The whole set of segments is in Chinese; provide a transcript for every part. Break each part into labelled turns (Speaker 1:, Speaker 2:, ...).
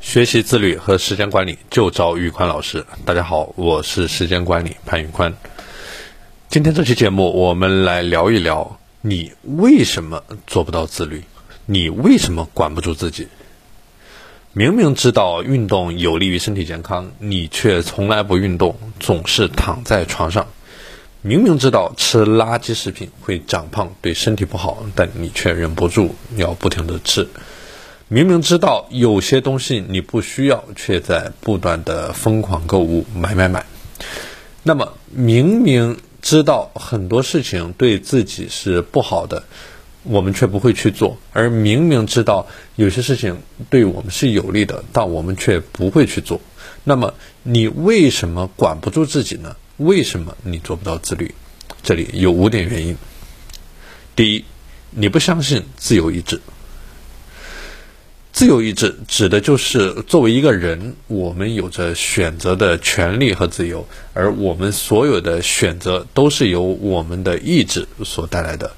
Speaker 1: 学习自律和时间管理就找宇宽老师。大家好，我是时间管理潘宇宽。今天这期节目，我们来聊一聊你为什么做不到自律，你为什么管不住自己。明明知道运动有利于身体健康，你却从来不运动，总是躺在床上。明明知道吃垃圾食品会长胖，对身体不好，但你却忍不住要不停的吃。明明知道有些东西你不需要，却在不断的疯狂购物，买买买。那么明明知道很多事情对自己是不好的，我们却不会去做；而明明知道有些事情对我们是有利的，但我们却不会去做。那么你为什么管不住自己呢？为什么你做不到自律？这里有五点原因。第一，你不相信自由意志。自由意志指的就是作为一个人，我们有着选择的权利和自由，而我们所有的选择都是由我们的意志所带来的。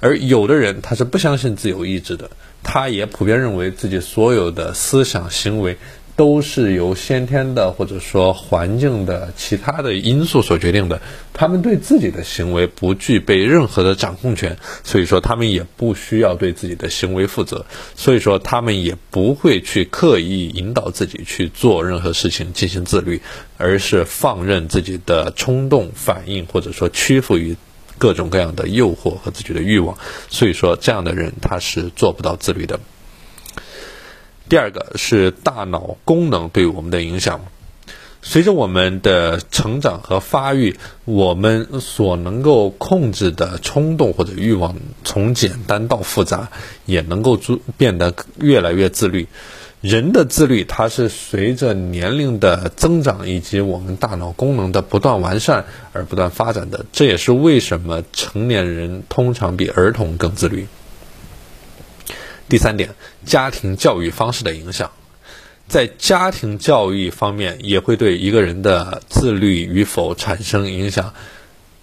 Speaker 1: 而有的人他是不相信自由意志的，他也普遍认为自己所有的思想行为。都是由先天的或者说环境的其他的因素所决定的，他们对自己的行为不具备任何的掌控权，所以说他们也不需要对自己的行为负责，所以说他们也不会去刻意引导自己去做任何事情进行自律，而是放任自己的冲动反应或者说屈服于各种各样的诱惑和自己的欲望，所以说这样的人他是做不到自律的。第二个是大脑功能对我们的影响。随着我们的成长和发育，我们所能够控制的冲动或者欲望从简单到复杂，也能够逐变得越来越自律。人的自律，它是随着年龄的增长以及我们大脑功能的不断完善而不断发展的。这也是为什么成年人通常比儿童更自律。第三点，家庭教育方式的影响，在家庭教育方面也会对一个人的自律与否产生影响。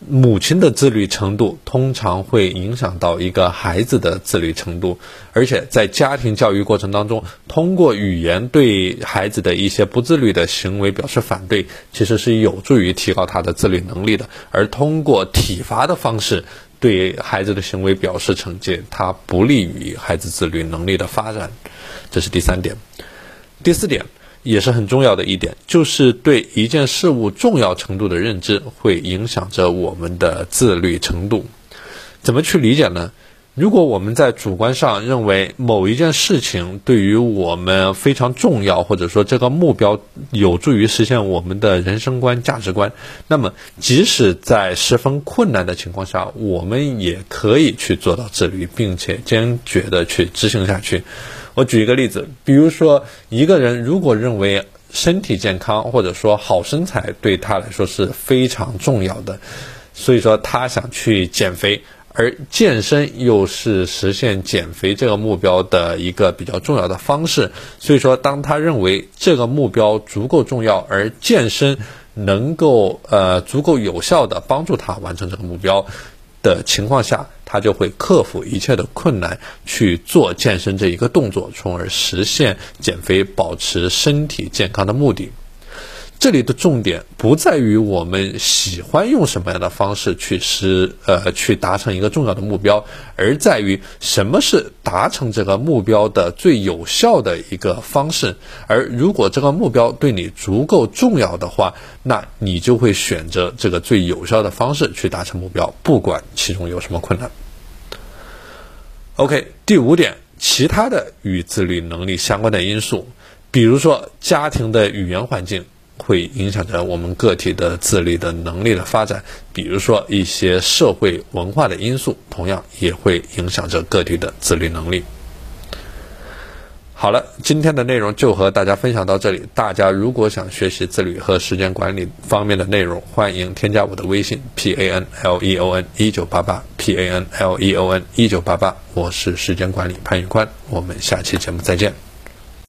Speaker 1: 母亲的自律程度通常会影响到一个孩子的自律程度，而且在家庭教育过程当中，通过语言对孩子的一些不自律的行为表示反对，其实是有助于提高他的自律能力的。而通过体罚的方式，对孩子的行为表示惩戒，它不利于孩子自律能力的发展，这是第三点。第四点也是很重要的一点，就是对一件事物重要程度的认知，会影响着我们的自律程度。怎么去理解呢？如果我们在主观上认为某一件事情对于我们非常重要，或者说这个目标有助于实现我们的人生观、价值观，那么即使在十分困难的情况下，我们也可以去做到自律，并且坚决的去执行下去。我举一个例子，比如说一个人如果认为身体健康或者说好身材对他来说是非常重要的，所以说他想去减肥。而健身又是实现减肥这个目标的一个比较重要的方式，所以说，当他认为这个目标足够重要，而健身能够呃足够有效的帮助他完成这个目标的情况下，他就会克服一切的困难去做健身这一个动作，从而实现减肥、保持身体健康的目的。这里的重点不在于我们喜欢用什么样的方式去实呃去达成一个重要的目标，而在于什么是达成这个目标的最有效的一个方式。而如果这个目标对你足够重要的话，那你就会选择这个最有效的方式去达成目标，不管其中有什么困难。OK，第五点，其他的与自律能力相关的因素，比如说家庭的语言环境。会影响着我们个体的自律的能力的发展，比如说一些社会文化的因素，同样也会影响着个体的自律能力。好了，今天的内容就和大家分享到这里。大家如果想学习自律和时间管理方面的内容，欢迎添加我的微信 p a n l e o n 一九八八 p a n l e o n 一九八八，我是时间管理潘玉宽，我们下期节目再见。